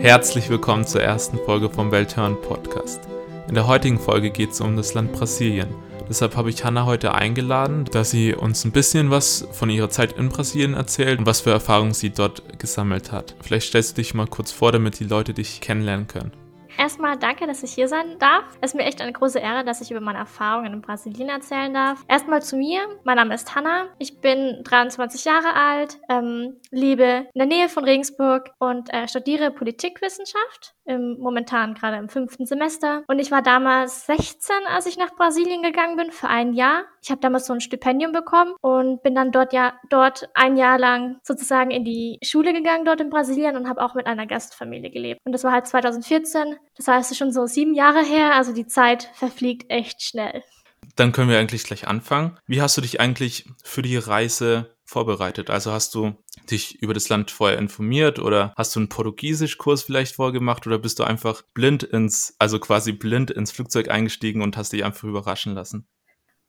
Herzlich willkommen zur ersten Folge vom Welthören Podcast. In der heutigen Folge geht es um das Land Brasilien. Deshalb habe ich Hanna heute eingeladen, dass sie uns ein bisschen was von ihrer Zeit in Brasilien erzählt und was für Erfahrungen sie dort gesammelt hat. Vielleicht stellst du dich mal kurz vor, damit die Leute dich kennenlernen können. Erstmal danke, dass ich hier sein darf. Es ist mir echt eine große Ehre, dass ich über meine Erfahrungen in Brasilien erzählen darf. Erstmal zu mir. Mein Name ist Hanna. Ich bin 23 Jahre alt, ähm, lebe in der Nähe von Regensburg und äh, studiere Politikwissenschaft. Im, momentan gerade im fünften Semester. Und ich war damals 16, als ich nach Brasilien gegangen bin, für ein Jahr. Ich habe damals so ein Stipendium bekommen und bin dann dort ja dort ein Jahr lang sozusagen in die Schule gegangen dort in Brasilien und habe auch mit einer Gastfamilie gelebt. Und das war halt 2014. Das heißt, es ist schon so sieben Jahre her, also die Zeit verfliegt echt schnell. Dann können wir eigentlich gleich anfangen. Wie hast du dich eigentlich für die Reise vorbereitet? Also hast du dich über das Land vorher informiert oder hast du einen Portugiesischkurs vielleicht vorgemacht oder bist du einfach blind ins, also quasi blind ins Flugzeug eingestiegen und hast dich einfach überraschen lassen?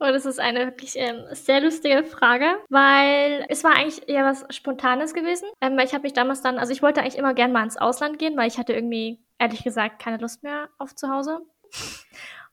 Oh, das ist eine wirklich ähm, sehr lustige Frage, weil es war eigentlich eher was Spontanes gewesen. Ähm, ich habe mich damals dann, also ich wollte eigentlich immer gern mal ins Ausland gehen, weil ich hatte irgendwie, ehrlich gesagt, keine Lust mehr auf zu Hause.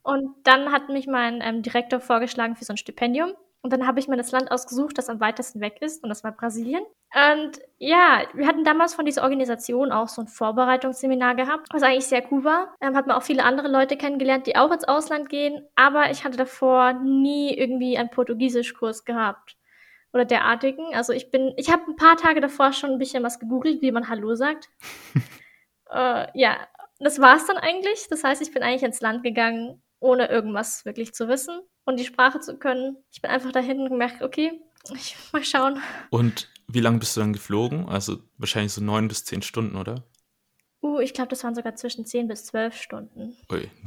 Und dann hat mich mein ähm, Direktor vorgeschlagen für so ein Stipendium. Und dann habe ich mir das Land ausgesucht, das am weitesten weg ist, und das war Brasilien. Und ja, wir hatten damals von dieser Organisation auch so ein Vorbereitungsseminar gehabt, was eigentlich sehr cool war. Ähm, hat man auch viele andere Leute kennengelernt, die auch ins Ausland gehen, aber ich hatte davor nie irgendwie einen Portugiesischkurs gehabt oder derartigen. Also ich bin, ich habe ein paar Tage davor schon ein bisschen was gegoogelt, wie man Hallo sagt. äh, ja, das war's dann eigentlich. Das heißt, ich bin eigentlich ins Land gegangen, ohne irgendwas wirklich zu wissen und die Sprache zu können. Ich bin einfach dahin und gemerkt, okay, ich mal schauen. Und wie lange bist du dann geflogen? Also wahrscheinlich so neun bis zehn Stunden, oder? Uh, ich glaube, das waren sogar zwischen zehn bis zwölf Stunden. Ui.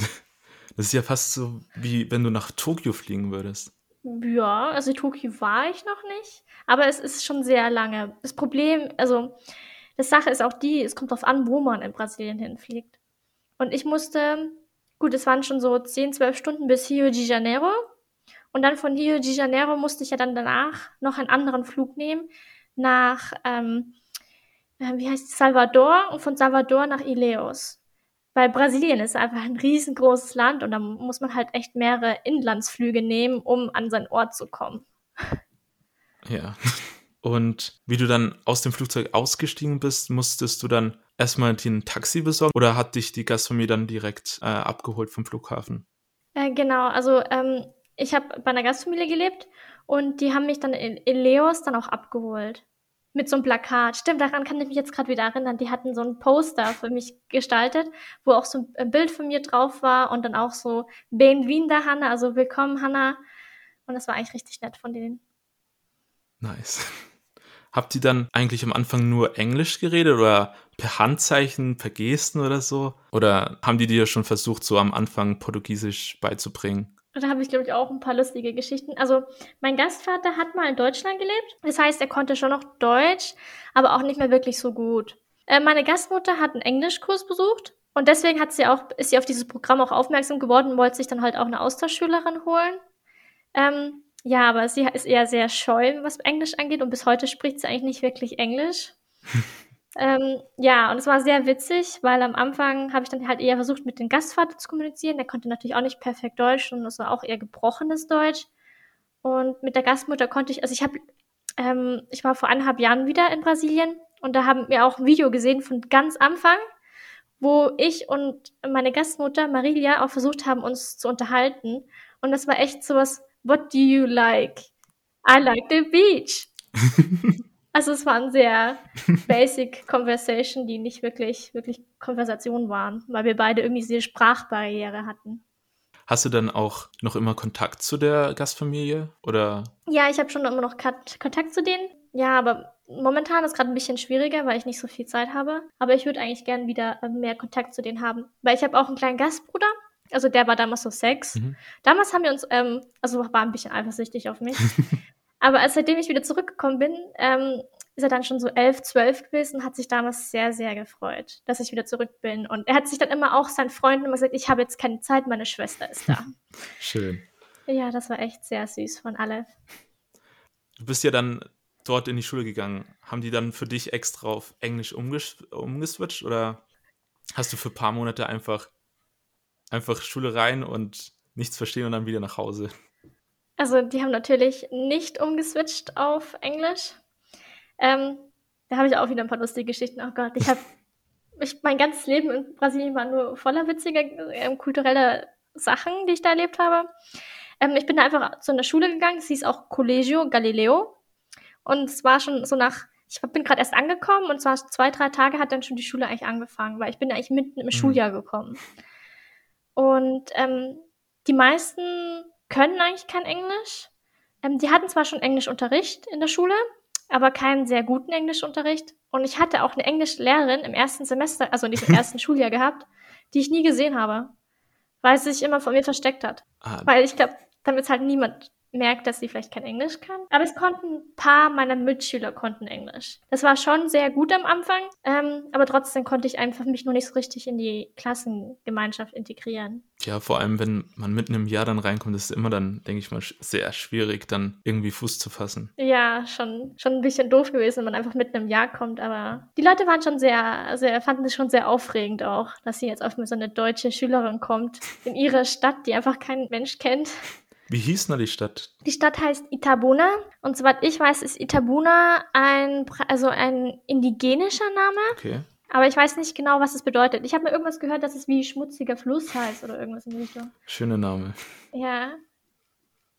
Das ist ja fast so, wie wenn du nach Tokio fliegen würdest. Ja, also Tokio war ich noch nicht, aber es ist schon sehr lange. Das Problem, also die Sache ist auch die, es kommt darauf an, wo man in Brasilien hinfliegt. Und ich musste, gut, es waren schon so 10, 12 Stunden bis Rio de Janeiro. Und dann von Rio de Janeiro musste ich ja dann danach noch einen anderen Flug nehmen nach, ähm, äh, wie heißt es, Salvador und von Salvador nach Ileos. Weil Brasilien ist einfach ein riesengroßes Land und da muss man halt echt mehrere Inlandsflüge nehmen, um an seinen Ort zu kommen. Ja. Und wie du dann aus dem Flugzeug ausgestiegen bist, musstest du dann erstmal dir ein Taxi besorgen oder hat dich die Gastfamilie dann direkt äh, abgeholt vom Flughafen? Äh, genau, also ähm, ich habe bei einer Gastfamilie gelebt und die haben mich dann in, in Leos dann auch abgeholt. Mit so einem Plakat. Stimmt, daran kann ich mich jetzt gerade wieder erinnern. Die hatten so ein Poster für mich gestaltet, wo auch so ein Bild von mir drauf war und dann auch so Benvinda Hanna, also Willkommen Hanna. Und das war eigentlich richtig nett von denen. Nice. Habt ihr dann eigentlich am Anfang nur Englisch geredet oder per Handzeichen, per Gesten oder so? Oder haben die dir schon versucht, so am Anfang Portugiesisch beizubringen? Da habe ich, glaube ich, auch ein paar lustige Geschichten. Also, mein Gastvater hat mal in Deutschland gelebt. Das heißt, er konnte schon noch Deutsch, aber auch nicht mehr wirklich so gut. Äh, meine Gastmutter hat einen Englischkurs besucht und deswegen hat sie auch, ist sie auf dieses Programm auch aufmerksam geworden und wollte sich dann halt auch eine Austauschschülerin holen. Ähm, ja, aber sie ist eher sehr scheu, was Englisch angeht und bis heute spricht sie eigentlich nicht wirklich Englisch. Ähm, ja, und es war sehr witzig, weil am Anfang habe ich dann halt eher versucht, mit dem Gastvater zu kommunizieren. Der konnte natürlich auch nicht perfekt Deutsch und es war auch eher gebrochenes Deutsch. Und mit der Gastmutter konnte ich, also ich habe, ähm, ich war vor eineinhalb Jahren wieder in Brasilien und da haben wir auch ein Video gesehen von ganz Anfang, wo ich und meine Gastmutter Marilia auch versucht haben, uns zu unterhalten. Und das war echt sowas, what do you like? I like the beach. Also es waren sehr basic Conversation, die nicht wirklich, wirklich Konversationen waren, weil wir beide irgendwie diese Sprachbarriere hatten. Hast du dann auch noch immer Kontakt zu der Gastfamilie oder? Ja, ich habe schon immer noch Kontakt zu denen. Ja, aber momentan ist gerade ein bisschen schwieriger, weil ich nicht so viel Zeit habe. Aber ich würde eigentlich gern wieder äh, mehr Kontakt zu denen haben, weil ich habe auch einen kleinen Gastbruder. Also der war damals so sechs. Mhm. Damals haben wir uns, ähm, also war ein bisschen eifersüchtig auf mich. Aber als, seitdem ich wieder zurückgekommen bin, ähm, ist er dann schon so elf, zwölf gewesen und hat sich damals sehr, sehr gefreut, dass ich wieder zurück bin. Und er hat sich dann immer auch seinen Freunden immer gesagt, ich habe jetzt keine Zeit, meine Schwester ist da. Schön. Ja, das war echt sehr süß von Aleph. Du bist ja dann dort in die Schule gegangen. Haben die dann für dich extra auf Englisch umges umgeswitcht oder? Hast du für ein paar Monate einfach, einfach Schule rein und nichts verstehen und dann wieder nach Hause? Also, die haben natürlich nicht umgeswitcht auf Englisch. Ähm, da habe ich auch wieder ein paar lustige Geschichten. Oh Gott, ich habe ich, mein ganzes Leben in Brasilien war nur voller witziger äh, kultureller Sachen, die ich da erlebt habe. Ähm, ich bin da einfach zu einer Schule gegangen, es hieß auch Collegio Galileo. Und es war schon so nach, ich bin gerade erst angekommen und zwar zwei, drei Tage hat dann schon die Schule eigentlich angefangen, weil ich bin eigentlich mitten im mhm. Schuljahr gekommen. Und ähm, die meisten können eigentlich kein Englisch. Ähm, die hatten zwar schon Englischunterricht in der Schule, aber keinen sehr guten Englischunterricht. Und ich hatte auch eine Englischlehrerin im ersten Semester, also in diesem ersten Schuljahr gehabt, die ich nie gesehen habe, weil sie sich immer von mir versteckt hat. Ah. Weil ich glaube, damit halt niemand merkt, dass sie vielleicht kein Englisch kann. Aber es konnten ein paar meiner Mitschüler konnten Englisch. Das war schon sehr gut am Anfang, ähm, aber trotzdem konnte ich einfach mich nur nicht so richtig in die Klassengemeinschaft integrieren. Ja, vor allem, wenn man mitten im Jahr dann reinkommt, ist es immer dann, denke ich mal, sehr schwierig, dann irgendwie Fuß zu fassen. Ja, schon, schon ein bisschen doof gewesen, wenn man einfach mitten im Jahr kommt, aber die Leute waren schon sehr, sehr, fanden es schon sehr aufregend auch, dass sie jetzt auf so eine deutsche Schülerin kommt in ihre Stadt, die einfach kein Mensch kennt. Wie hieß denn die Stadt? Die Stadt heißt Itabuna und soweit ich weiß, ist Itabuna ein, also ein indigenischer Name. Okay. Aber ich weiß nicht genau, was es bedeutet. Ich habe mir irgendwas gehört, dass es wie schmutziger Fluss heißt oder irgendwas in die Richtung. Schöner Name. Ja.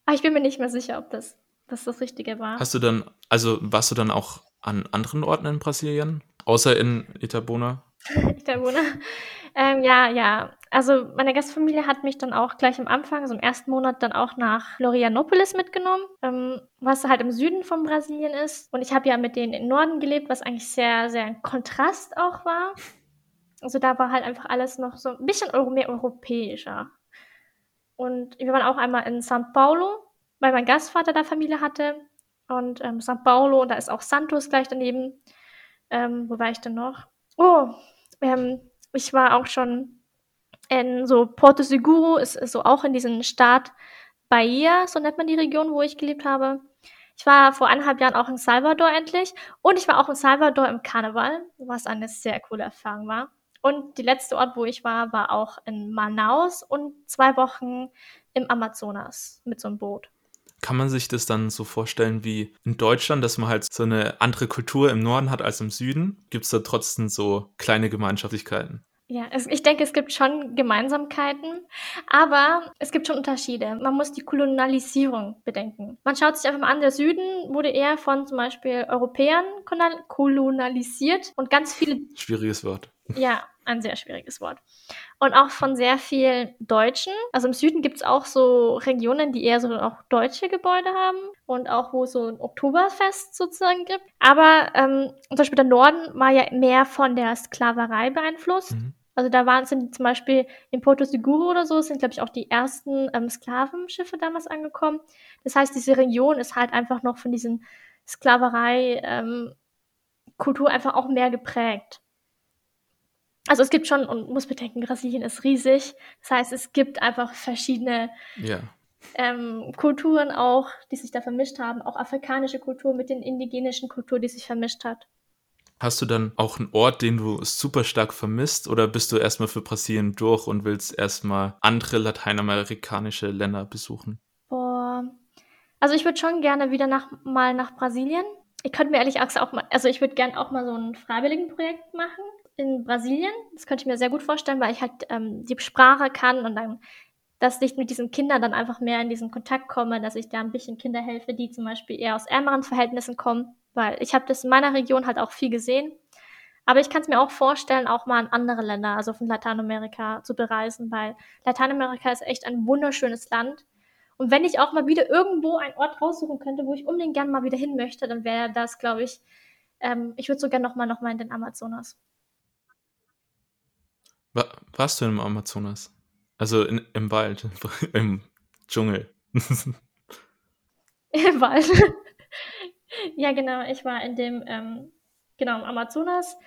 Aber ich bin mir nicht mehr sicher, ob das, das das Richtige war. Hast du dann, also warst du dann auch an anderen Orten in Brasilien? Außer in Itabuna? Itabuna. Ähm, ja, ja. Also meine Gastfamilie hat mich dann auch gleich am Anfang, also im ersten Monat, dann auch nach Florianopolis mitgenommen, ähm, was halt im Süden von Brasilien ist. Und ich habe ja mit denen im Norden gelebt, was eigentlich sehr, sehr ein Kontrast auch war. Also da war halt einfach alles noch so ein bisschen mehr europäischer. Und wir waren auch einmal in São Paulo, weil mein Gastvater da Familie hatte. Und ähm, São Paulo, und da ist auch Santos gleich daneben. Ähm, wo war ich denn noch? Oh, ähm, ich war auch schon in so Porto Seguro, ist, ist so auch in diesem Staat Bahia, so nennt man die Region, wo ich gelebt habe. Ich war vor eineinhalb Jahren auch in Salvador endlich und ich war auch in Salvador im Karneval, was eine sehr coole Erfahrung war. Und die letzte Ort, wo ich war, war auch in Manaus und zwei Wochen im Amazonas mit so einem Boot. Kann man sich das dann so vorstellen wie in Deutschland, dass man halt so eine andere Kultur im Norden hat als im Süden? Gibt es da trotzdem so kleine Gemeinschaftlichkeiten? Ja, es, ich denke, es gibt schon Gemeinsamkeiten, aber es gibt schon Unterschiede. Man muss die Kolonialisierung bedenken. Man schaut sich einfach mal an, der Süden wurde eher von zum Beispiel Europäern kolonialisiert und ganz viele. Schwieriges Wort. Ja, ein sehr schwieriges Wort. Und auch von sehr vielen Deutschen. Also im Süden gibt es auch so Regionen, die eher so auch deutsche Gebäude haben und auch wo es so ein Oktoberfest sozusagen gibt. Aber ähm, zum Beispiel der Norden war ja mehr von der Sklaverei beeinflusst. Mhm. Also da waren zum Beispiel in Porto Seguro oder so, sind glaube ich auch die ersten ähm, Sklavenschiffe damals angekommen. Das heißt, diese Region ist halt einfach noch von diesen Sklaverei ähm, einfach auch mehr geprägt. Also es gibt schon und muss bedenken, Brasilien ist riesig. Das heißt, es gibt einfach verschiedene ja. ähm, Kulturen auch, die sich da vermischt haben, auch afrikanische Kultur mit den indigenischen Kultur, die sich vermischt hat. Hast du dann auch einen Ort, den du super stark vermisst oder bist du erstmal für Brasilien durch und willst erstmal andere lateinamerikanische Länder besuchen? Boah. Also ich würde schon gerne wieder nach, mal nach Brasilien. Ich könnte mir ehrlich gesagt auch mal, also ich würde gerne auch mal so ein Freiwilligenprojekt machen in Brasilien. Das könnte ich mir sehr gut vorstellen, weil ich halt ähm, die Sprache kann und dann, dass ich mit diesen Kindern dann einfach mehr in diesen Kontakt komme, dass ich da ein bisschen Kinder helfe, die zum Beispiel eher aus ärmeren Verhältnissen kommen weil ich habe das in meiner Region halt auch viel gesehen. Aber ich kann es mir auch vorstellen, auch mal in andere Länder, also von Lateinamerika zu bereisen, weil Lateinamerika ist echt ein wunderschönes Land. Und wenn ich auch mal wieder irgendwo einen Ort raussuchen könnte, wo ich unbedingt gerne mal wieder hin möchte, dann wäre das, glaube ich, ähm, ich würde so gerne nochmal noch mal in den Amazonas. War, warst du im Amazonas? Also in, im Wald, im Dschungel. Im Wald. Ja, genau. Ich war in dem, ähm, genau, im Amazonas.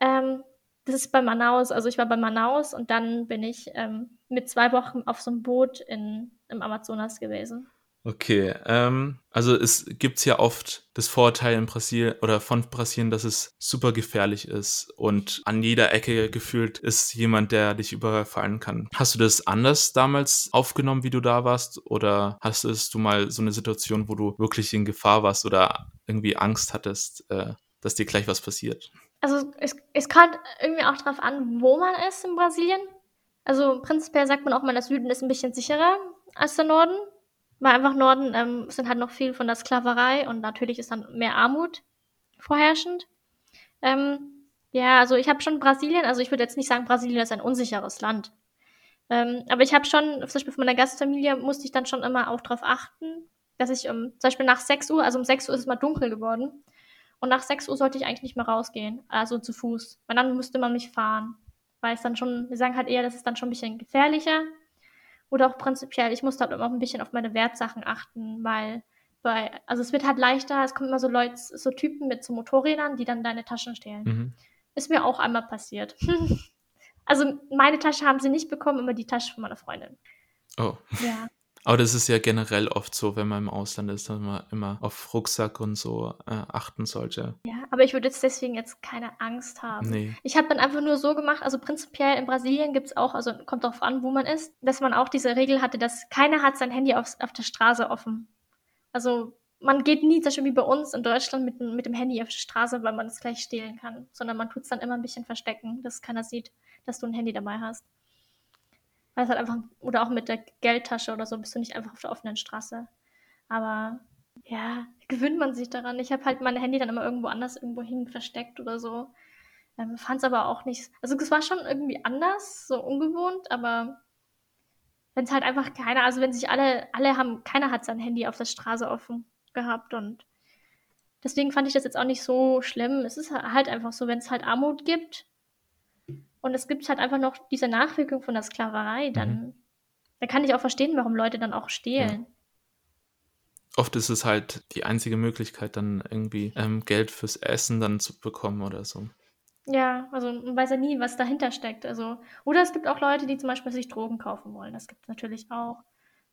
Ähm, das ist bei Manaus. Also ich war bei Manaus und dann bin ich ähm, mit zwei Wochen auf so einem Boot in, im Amazonas gewesen. Okay, ähm, also es gibt ja oft das Vorteil in Brasilien oder von Brasilien, dass es super gefährlich ist und an jeder Ecke gefühlt ist jemand, der dich überfallen kann. Hast du das anders damals aufgenommen, wie du da warst? Oder hast du mal so eine Situation, wo du wirklich in Gefahr warst oder irgendwie Angst hattest, äh, dass dir gleich was passiert? Also es, es kommt irgendwie auch darauf an, wo man ist in Brasilien. Also prinzipiell sagt man auch mal, der Süden ist ein bisschen sicherer als der Norden. Weil einfach Norden ähm, sind halt noch viel von der Sklaverei und natürlich ist dann mehr Armut vorherrschend. Ähm, ja, also ich habe schon Brasilien, also ich würde jetzt nicht sagen, Brasilien ist ein unsicheres Land. Ähm, aber ich habe schon, zum Beispiel von meiner Gastfamilie musste ich dann schon immer auch darauf achten, dass ich um, zum Beispiel nach 6 Uhr, also um 6 Uhr ist es mal dunkel geworden. Und nach 6 Uhr sollte ich eigentlich nicht mehr rausgehen, also zu Fuß. Weil dann müsste man mich fahren. Weil es dann schon, wir sagen halt eher, das ist dann schon ein bisschen gefährlicher. Oder auch prinzipiell, ich muss halt immer ein bisschen auf meine Wertsachen achten, weil bei, also es wird halt leichter, es kommen immer so Leute, so Typen mit so Motorrädern, die dann deine Taschen stehlen. Mhm. Ist mir auch einmal passiert. also meine Tasche haben sie nicht bekommen, aber die Tasche von meiner Freundin. Oh. Ja. Aber das ist ja generell oft so, wenn man im Ausland ist, dass man immer auf Rucksack und so äh, achten sollte. Ja, aber ich würde jetzt deswegen jetzt keine Angst haben. Nee. Ich habe dann einfach nur so gemacht, also prinzipiell in Brasilien gibt es auch, also kommt darauf an, wo man ist, dass man auch diese Regel hatte, dass keiner hat sein Handy auf, auf der Straße offen. Also man geht nie, zum Beispiel wie bei uns in Deutschland, mit, mit dem Handy auf der Straße, weil man es gleich stehlen kann, sondern man tut es dann immer ein bisschen verstecken, dass keiner sieht, dass du ein Handy dabei hast. Weil es halt einfach, oder auch mit der Geldtasche oder so, bist du nicht einfach auf der offenen Straße. Aber ja, gewöhnt man sich daran. Ich habe halt mein Handy dann immer irgendwo anders irgendwo hin versteckt oder so. Ähm, Fand es aber auch nicht. Also es war schon irgendwie anders, so ungewohnt, aber wenn es halt einfach keiner, also wenn sich alle, alle haben, keiner hat sein Handy auf der Straße offen gehabt und deswegen fand ich das jetzt auch nicht so schlimm. Es ist halt einfach so, wenn es halt Armut gibt, und es gibt halt einfach noch diese Nachwirkung von der Sklaverei, dann, mhm. dann kann ich auch verstehen, warum Leute dann auch stehlen. Ja. Oft ist es halt die einzige Möglichkeit, dann irgendwie ähm, Geld fürs Essen dann zu bekommen oder so. Ja, also man weiß ja nie, was dahinter steckt. Also, oder es gibt auch Leute, die zum Beispiel sich Drogen kaufen wollen. Das gibt es natürlich auch.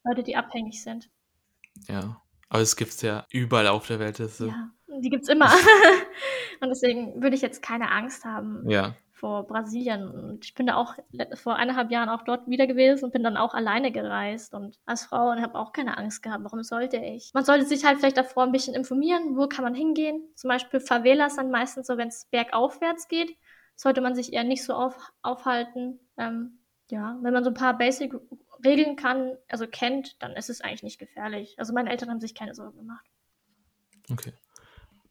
Leute, die abhängig sind. Ja, aber es gibt es ja überall auf der Welt. So. Ja, die gibt es immer. Und deswegen würde ich jetzt keine Angst haben. Ja vor Brasilien. Und ich bin da auch vor eineinhalb Jahren auch dort wieder gewesen und bin dann auch alleine gereist und als Frau und habe auch keine Angst gehabt. Warum sollte ich? Man sollte sich halt vielleicht davor ein bisschen informieren, wo kann man hingehen. Zum Beispiel Favelas dann meistens so, wenn es bergaufwärts geht, sollte man sich eher nicht so auf, aufhalten. Ähm, ja, wenn man so ein paar Basic Regeln kann, also kennt, dann ist es eigentlich nicht gefährlich. Also meine Eltern haben sich keine Sorgen gemacht. Okay.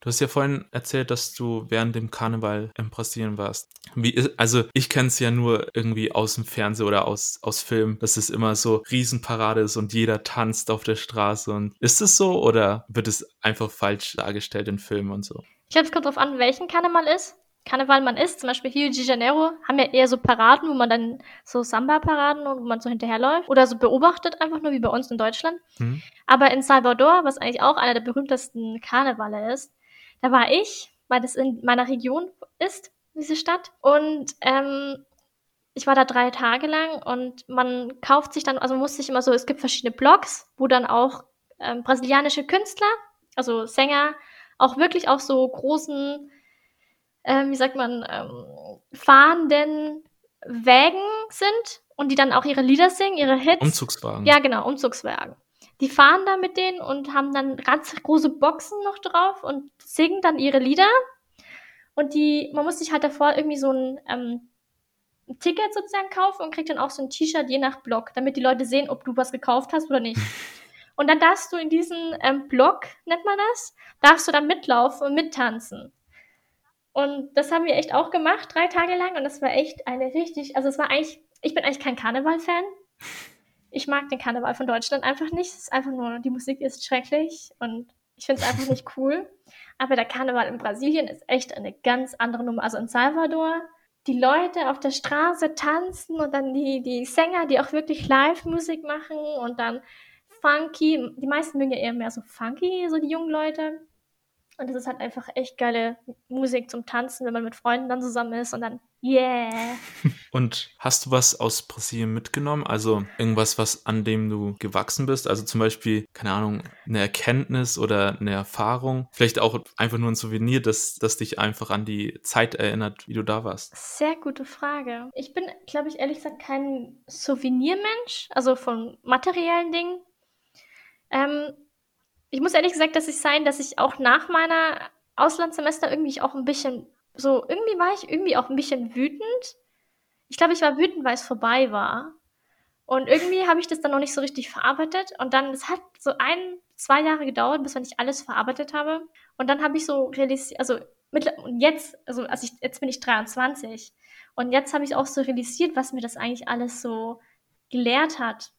Du hast ja vorhin erzählt, dass du während dem Karneval in Brasilien warst. Wie, also ich kenne es ja nur irgendwie aus dem Fernsehen oder aus, aus Film, dass es immer so Riesenparade ist und jeder tanzt auf der Straße. Und ist es so oder wird es einfach falsch dargestellt in Filmen und so? Ich glaube, es kommt darauf an, welchen Karneval ist. Karneval man ist, zum Beispiel Rio de Janeiro, haben ja eher so Paraden, wo man dann so Samba-Paraden und wo man so hinterherläuft oder so beobachtet, einfach nur wie bei uns in Deutschland. Mhm. Aber in Salvador, was eigentlich auch einer der berühmtesten Karnevale ist, da war ich, weil das in meiner Region ist, diese Stadt. Und ähm, ich war da drei Tage lang und man kauft sich dann, also muss sich immer so, es gibt verschiedene Blogs, wo dann auch ähm, brasilianische Künstler, also Sänger, auch wirklich auf so großen, ähm, wie sagt man, ähm, fahrenden Wägen sind und die dann auch ihre Lieder singen, ihre Hits. Umzugswagen. Ja, genau, Umzugswagen die fahren da mit denen und haben dann ganz große Boxen noch drauf und singen dann ihre Lieder. Und die, man muss sich halt davor irgendwie so ein, ähm, Ticket sozusagen kaufen und kriegt dann auch so ein T-Shirt je nach Block, damit die Leute sehen, ob du was gekauft hast oder nicht. Und dann darfst du in diesem ähm, Block, nennt man das, darfst du dann mitlaufen und mittanzen. Und das haben wir echt auch gemacht, drei Tage lang. Und das war echt eine richtig, also es war eigentlich, ich bin eigentlich kein Karneval-Fan. Ich mag den Karneval von Deutschland einfach nicht. Es ist einfach nur, die Musik ist schrecklich und ich finde es einfach nicht cool. Aber der Karneval in Brasilien ist echt eine ganz andere Nummer. Also in Salvador, die Leute auf der Straße tanzen und dann die, die Sänger, die auch wirklich Live-Musik machen und dann funky. Die meisten mögen ja eher mehr so funky, so die jungen Leute. Und das ist halt einfach echt geile Musik zum Tanzen, wenn man mit Freunden dann zusammen ist und dann Yeah. Und hast du was aus Brasilien mitgenommen? Also irgendwas, was an dem du gewachsen bist? Also zum Beispiel, keine Ahnung, eine Erkenntnis oder eine Erfahrung? Vielleicht auch einfach nur ein Souvenir, das, das dich einfach an die Zeit erinnert, wie du da warst? Sehr gute Frage. Ich bin, glaube ich, ehrlich gesagt kein Souvenirmensch, also von materiellen Dingen. Ähm, ich muss ehrlich gesagt, dass ich sein, dass ich auch nach meiner Auslandssemester irgendwie auch ein bisschen so, irgendwie war ich irgendwie auch ein bisschen wütend. Ich glaube, ich war wütend, weil es vorbei war. Und irgendwie habe ich das dann noch nicht so richtig verarbeitet. Und dann, es hat so ein, zwei Jahre gedauert, bis ich alles verarbeitet habe. Und dann habe ich so realisiert, also mit, und jetzt, also, also ich, jetzt bin ich 23. Und jetzt habe ich auch so realisiert, was mir das eigentlich alles so gelehrt hat,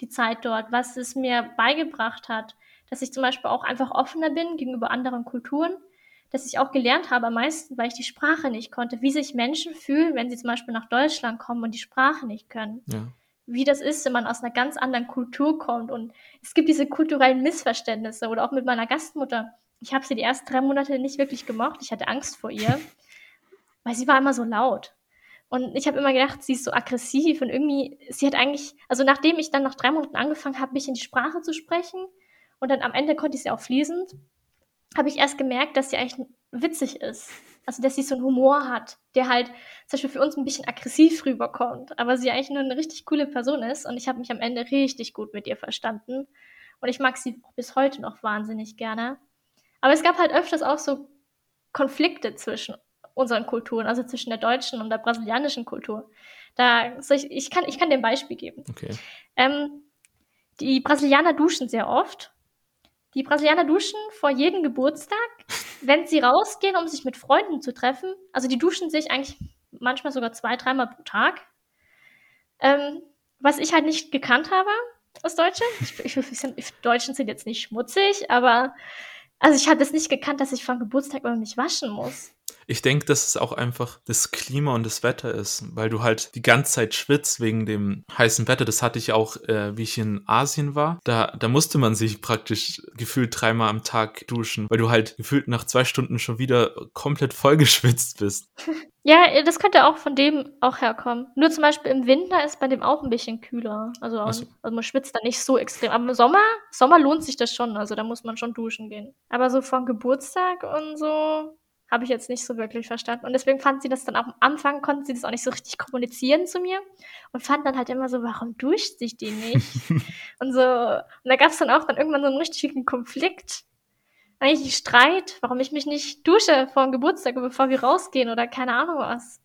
die Zeit dort, was es mir beigebracht hat, dass ich zum Beispiel auch einfach offener bin gegenüber anderen Kulturen dass ich auch gelernt habe am meisten, weil ich die Sprache nicht konnte, wie sich Menschen fühlen, wenn sie zum Beispiel nach Deutschland kommen und die Sprache nicht können. Ja. Wie das ist, wenn man aus einer ganz anderen Kultur kommt. Und es gibt diese kulturellen Missverständnisse oder auch mit meiner Gastmutter. Ich habe sie die ersten drei Monate nicht wirklich gemocht. Ich hatte Angst vor ihr, weil sie war immer so laut. Und ich habe immer gedacht, sie ist so aggressiv und irgendwie, sie hat eigentlich, also nachdem ich dann nach drei Monaten angefangen habe, mich in die Sprache zu sprechen und dann am Ende konnte ich sie auch fließend, habe ich erst gemerkt, dass sie eigentlich witzig ist. Also, dass sie so einen Humor hat, der halt zum Beispiel für uns ein bisschen aggressiv rüberkommt, aber sie eigentlich nur eine richtig coole Person ist und ich habe mich am Ende richtig gut mit ihr verstanden. Und ich mag sie bis heute noch wahnsinnig gerne. Aber es gab halt öfters auch so Konflikte zwischen unseren Kulturen, also zwischen der deutschen und der brasilianischen Kultur. Da, ich, ich, kann, ich kann dir ein Beispiel geben. Okay. Ähm, die Brasilianer duschen sehr oft die Brasilianer duschen vor jedem Geburtstag, wenn sie rausgehen, um sich mit Freunden zu treffen. Also die duschen sich eigentlich manchmal sogar zwei, dreimal pro Tag. Ähm, was ich halt nicht gekannt habe aus Deutschland. Ich, ich, ich, Deutschen sind jetzt nicht schmutzig, aber also ich hatte es nicht gekannt, dass ich vor Geburtstag immer mich waschen muss. Ich denke, dass es auch einfach das Klima und das Wetter ist, weil du halt die ganze Zeit schwitzt wegen dem heißen Wetter. Das hatte ich auch, äh, wie ich in Asien war. Da, da musste man sich praktisch gefühlt dreimal am Tag duschen, weil du halt gefühlt nach zwei Stunden schon wieder komplett vollgeschwitzt bist. Ja, das könnte auch von dem auch herkommen. Nur zum Beispiel im Winter ist bei dem auch ein bisschen kühler. Also, also. also man schwitzt da nicht so extrem. Aber im Sommer, Sommer lohnt sich das schon. Also da muss man schon duschen gehen. Aber so von Geburtstag und so habe ich jetzt nicht so wirklich verstanden. Und deswegen fand sie das dann auch am Anfang, konnten sie das auch nicht so richtig kommunizieren zu mir und fand dann halt immer so, warum duscht sich die nicht? und so, und da gab es dann auch dann irgendwann so einen richtigen Konflikt, eigentlich Streit, warum ich mich nicht dusche vor dem Geburtstag, bevor wir rausgehen oder keine Ahnung was.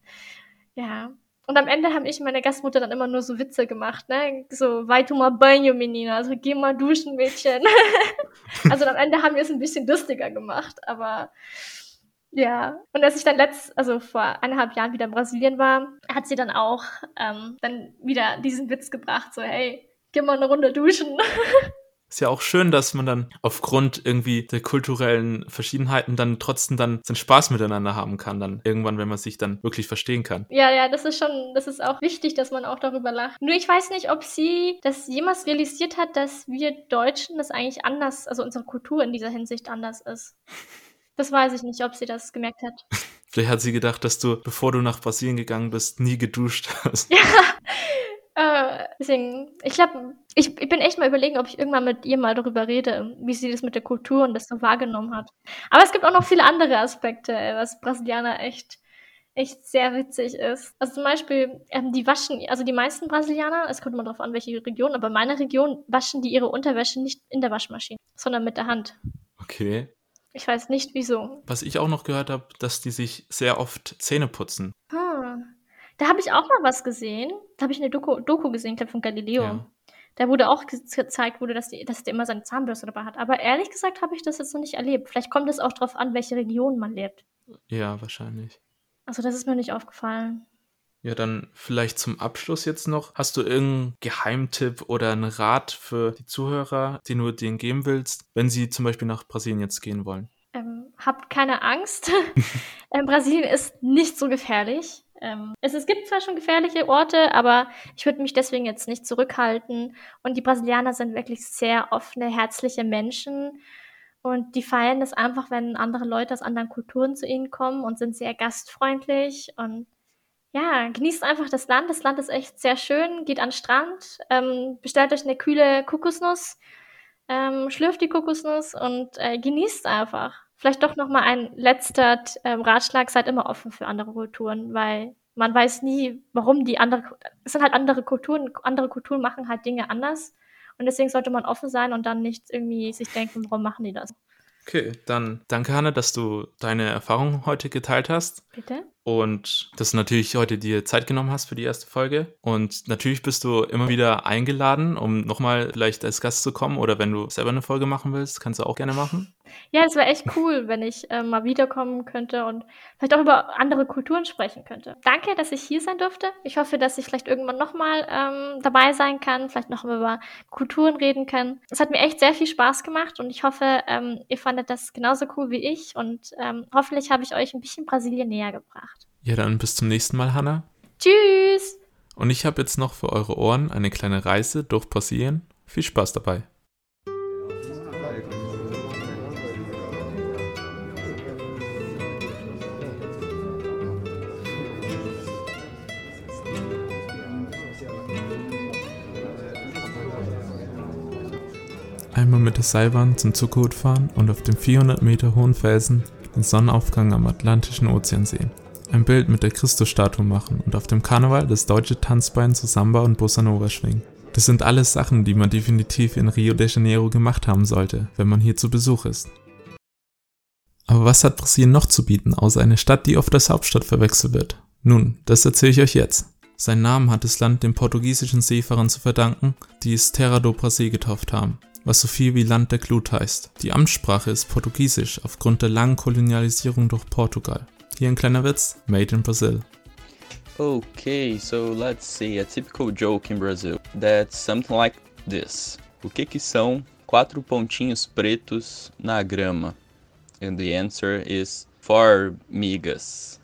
Ja. Und am Ende habe ich meine Gastmutter dann immer nur so Witze gemacht, ne? So, vai tomar banho, menina, also geh mal duschen, Mädchen. also am Ende haben wir es ein bisschen lustiger gemacht, aber ja, und als ich dann letzt, also vor eineinhalb Jahren wieder in Brasilien war, hat sie dann auch ähm, dann wieder diesen Witz gebracht, so hey, geh mal eine Runde duschen. Ist ja auch schön, dass man dann aufgrund irgendwie der kulturellen Verschiedenheiten dann trotzdem dann seinen Spaß miteinander haben kann, dann irgendwann, wenn man sich dann wirklich verstehen kann. Ja, ja, das ist schon, das ist auch wichtig, dass man auch darüber lacht. Nur ich weiß nicht, ob sie das jemals realisiert hat, dass wir Deutschen das eigentlich anders, also unsere Kultur in dieser Hinsicht anders ist. Das weiß ich nicht, ob sie das gemerkt hat. Vielleicht hat sie gedacht, dass du, bevor du nach Brasilien gegangen bist, nie geduscht hast. Ja, äh, deswegen, ich glaube, ich, ich, bin echt mal überlegen, ob ich irgendwann mit ihr mal darüber rede, wie sie das mit der Kultur und das so wahrgenommen hat. Aber es gibt auch noch viele andere Aspekte, was Brasilianer echt, echt sehr witzig ist. Also zum Beispiel, ähm, die waschen, also die meisten Brasilianer, es kommt immer darauf an, welche Region, aber in meiner Region waschen die ihre Unterwäsche nicht in der Waschmaschine, sondern mit der Hand. Okay. Ich weiß nicht wieso. Was ich auch noch gehört habe, dass die sich sehr oft Zähne putzen. Ah. Da habe ich auch mal was gesehen. Da habe ich eine Doku, Doku gesehen, ich glaube von Galileo. Ja. Da wurde auch gezeigt, wurde, dass, die, dass der immer seine Zahnbürste dabei hat. Aber ehrlich gesagt habe ich das jetzt noch nicht erlebt. Vielleicht kommt es auch darauf an, welche Region man lebt. Ja, wahrscheinlich. Also das ist mir nicht aufgefallen. Ja, dann vielleicht zum Abschluss jetzt noch. Hast du irgendeinen Geheimtipp oder einen Rat für die Zuhörer, den du denen geben willst, wenn sie zum Beispiel nach Brasilien jetzt gehen wollen? Ähm, habt keine Angst. ähm, Brasilien ist nicht so gefährlich. Ähm, es, es gibt zwar schon gefährliche Orte, aber ich würde mich deswegen jetzt nicht zurückhalten. Und die Brasilianer sind wirklich sehr offene, herzliche Menschen. Und die feiern das einfach, wenn andere Leute aus anderen Kulturen zu ihnen kommen und sind sehr gastfreundlich und Ja, genießt einfach das Land. Das Land ist echt sehr schön. Geht an den Strand, ähm, bestellt euch eine kühle Kokosnuss, ähm, schlürft die Kokosnuss und äh, genießt einfach. Vielleicht doch noch mal ein letzter ähm, Ratschlag: Seid immer offen für andere Kulturen, weil man weiß nie, warum die andere. Es sind halt andere Kulturen. Andere Kulturen machen halt Dinge anders und deswegen sollte man offen sein und dann nicht irgendwie sich denken, warum machen die das? Okay, dann danke, Hanne, dass du deine Erfahrungen heute geteilt hast. Bitte? Und dass du natürlich heute dir Zeit genommen hast für die erste Folge. Und natürlich bist du immer wieder eingeladen, um nochmal vielleicht als Gast zu kommen. Oder wenn du selber eine Folge machen willst, kannst du auch gerne machen. Ja, es wäre echt cool, wenn ich äh, mal wiederkommen könnte und vielleicht auch über andere Kulturen sprechen könnte. Danke, dass ich hier sein durfte. Ich hoffe, dass ich vielleicht irgendwann nochmal ähm, dabei sein kann, vielleicht noch über Kulturen reden kann. Es hat mir echt sehr viel Spaß gemacht und ich hoffe, ähm, ihr fandet das genauso cool wie ich und ähm, hoffentlich habe ich euch ein bisschen Brasilien näher gebracht. Ja, dann bis zum nächsten Mal, Hanna. Tschüss! Und ich habe jetzt noch für eure Ohren eine kleine Reise durch Brasilien. Viel Spaß dabei. Einmal mit der Seilbahn zum Zuckerhut fahren und auf dem 400 Meter hohen Felsen den Sonnenaufgang am Atlantischen Ozean sehen. Ein Bild mit der Christusstatue machen und auf dem Karneval das deutsche Tanzbein zu Samba und Bossa Nova schwingen. Das sind alles Sachen, die man definitiv in Rio de Janeiro gemacht haben sollte, wenn man hier zu Besuch ist. Aber was hat Brasilien noch zu bieten, außer eine Stadt, die oft als Hauptstadt verwechselt wird? Nun, das erzähle ich euch jetzt. Sein Namen hat das Land den portugiesischen Seefahrern zu verdanken, die es Terra do Brasil getauft haben was so viel wie Land der Glut heißt. Die Amtssprache ist Portugiesisch aufgrund der langen Kolonialisierung durch Portugal. Hier ein kleiner Witz, made in Brazil. Okay, so let's see a typical joke in Brazil. That's something like this. O que que são quatro pontinhos pretos na grama? And the answer is formigas.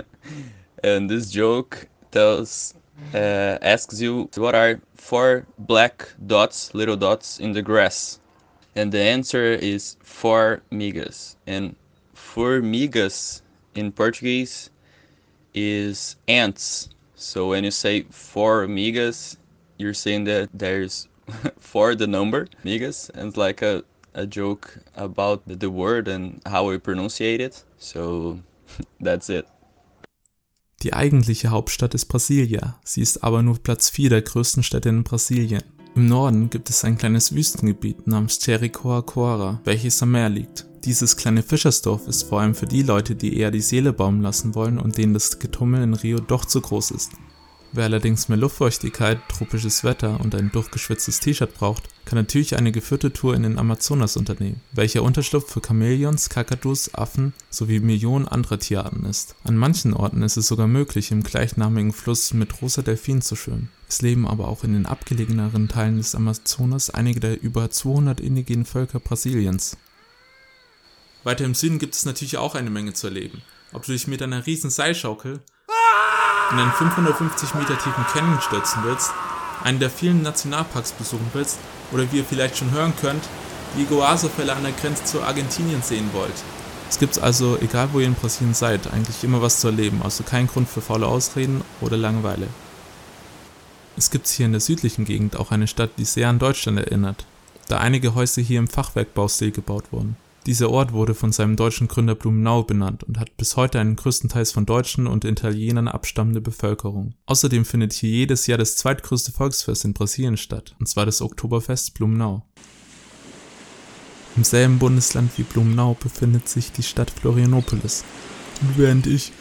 and this joke tells uh, asks you what are four black dots, little dots in the grass, and the answer is formigas. And formigas in Portuguese is ants. So when you say formigas, you're saying that there's for the number migas, and it's like a a joke about the word and how we pronunciate it. So that's it. Die eigentliche Hauptstadt ist Brasilia, sie ist aber nur Platz 4 der größten Städte in Brasilien. Im Norden gibt es ein kleines Wüstengebiet namens Jericoacoara, welches am Meer liegt. Dieses kleine Fischersdorf ist vor allem für die Leute, die eher die Seele baumen lassen wollen und denen das Getummel in Rio doch zu groß ist. Wer allerdings mehr Luftfeuchtigkeit, tropisches Wetter und ein durchgeschwitztes T-Shirt braucht, kann natürlich eine geführte Tour in den Amazonas unternehmen, welcher Unterschlupf für Chamäleons, Kakadus, Affen sowie Millionen anderer Tierarten ist. An manchen Orten ist es sogar möglich, im gleichnamigen Fluss mit rosa Delfinen zu schwimmen. Es leben aber auch in den abgelegeneren Teilen des Amazonas einige der über 200 indigenen Völker Brasiliens. Weiter im Süden gibt es natürlich auch eine Menge zu erleben. Ob du dich mit einer riesen Seilschaukel in einen 550 Meter tiefen Canyon stürzen willst, einen der vielen Nationalparks besuchen willst oder wie ihr vielleicht schon hören könnt, die Iguazu-Fälle an der Grenze zu Argentinien sehen wollt. Es gibt also, egal wo ihr in Brasilien seid, eigentlich immer was zu erleben, also kein Grund für faule Ausreden oder Langeweile. Es gibt hier in der südlichen Gegend auch eine Stadt, die sehr an Deutschland erinnert, da einige Häuser hier im Fachwerkbaustil gebaut wurden. Dieser Ort wurde von seinem deutschen Gründer Blumenau benannt und hat bis heute eine größtenteils von Deutschen und Italienern abstammende Bevölkerung. Außerdem findet hier jedes Jahr das zweitgrößte Volksfest in Brasilien statt, und zwar das Oktoberfest Blumenau. Im selben Bundesland wie Blumenau befindet sich die Stadt Florianopolis. Und während ich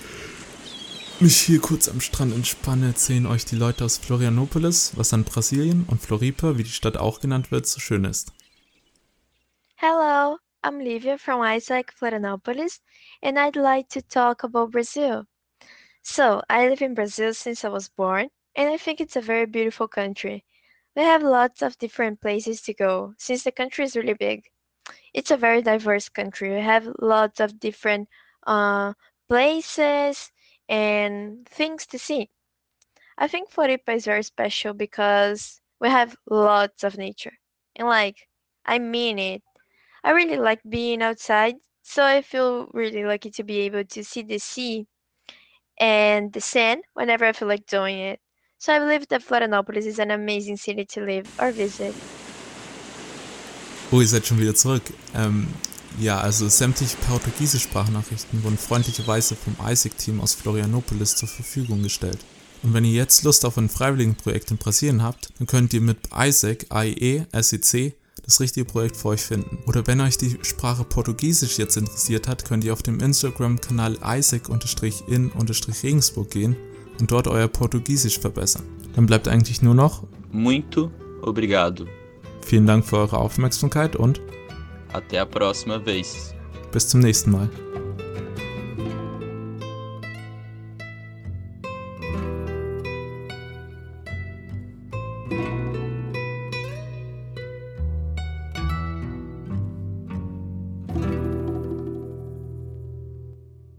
mich hier kurz am Strand entspanne, erzählen euch die Leute aus Florianopolis, was an Brasilien und Floripa, wie die Stadt auch genannt wird, so schön ist. Hello, I'm Livia from Isaac, Florianopolis, and I'd like to talk about Brazil. So, I live in Brazil since I was born, and I think it's a very beautiful country. We have lots of different places to go since the country is really big. It's a very diverse country. We have lots of different uh, places and things to see. I think Floripa is very special because we have lots of nature. And like, I mean it. I really like being outside, so I feel really lucky to be able to see the sea and the sand whenever I feel like doing it. So I believe that Florianopolis is an amazing city to live or visit. Oh, ihr seid schon wieder zurück. Ähm, ja, also sämtliche portugiesische Sprachnachrichten wurden freundlicherweise vom ISEC-Team aus Florianopolis zur Verfügung gestellt. Und wenn ihr jetzt Lust auf ein Freiwilligenprojekt in Brasilien habt, dann könnt ihr mit ISEC, AIE, SEC das richtige Projekt für euch finden. Oder wenn euch die Sprache Portugiesisch jetzt interessiert hat, könnt ihr auf dem Instagram-Kanal isaac-in-regensburg gehen und dort euer Portugiesisch verbessern. Dann bleibt eigentlich nur noch Muito obrigado. vielen Dank für eure Aufmerksamkeit und Até a próxima vez. bis zum nächsten Mal.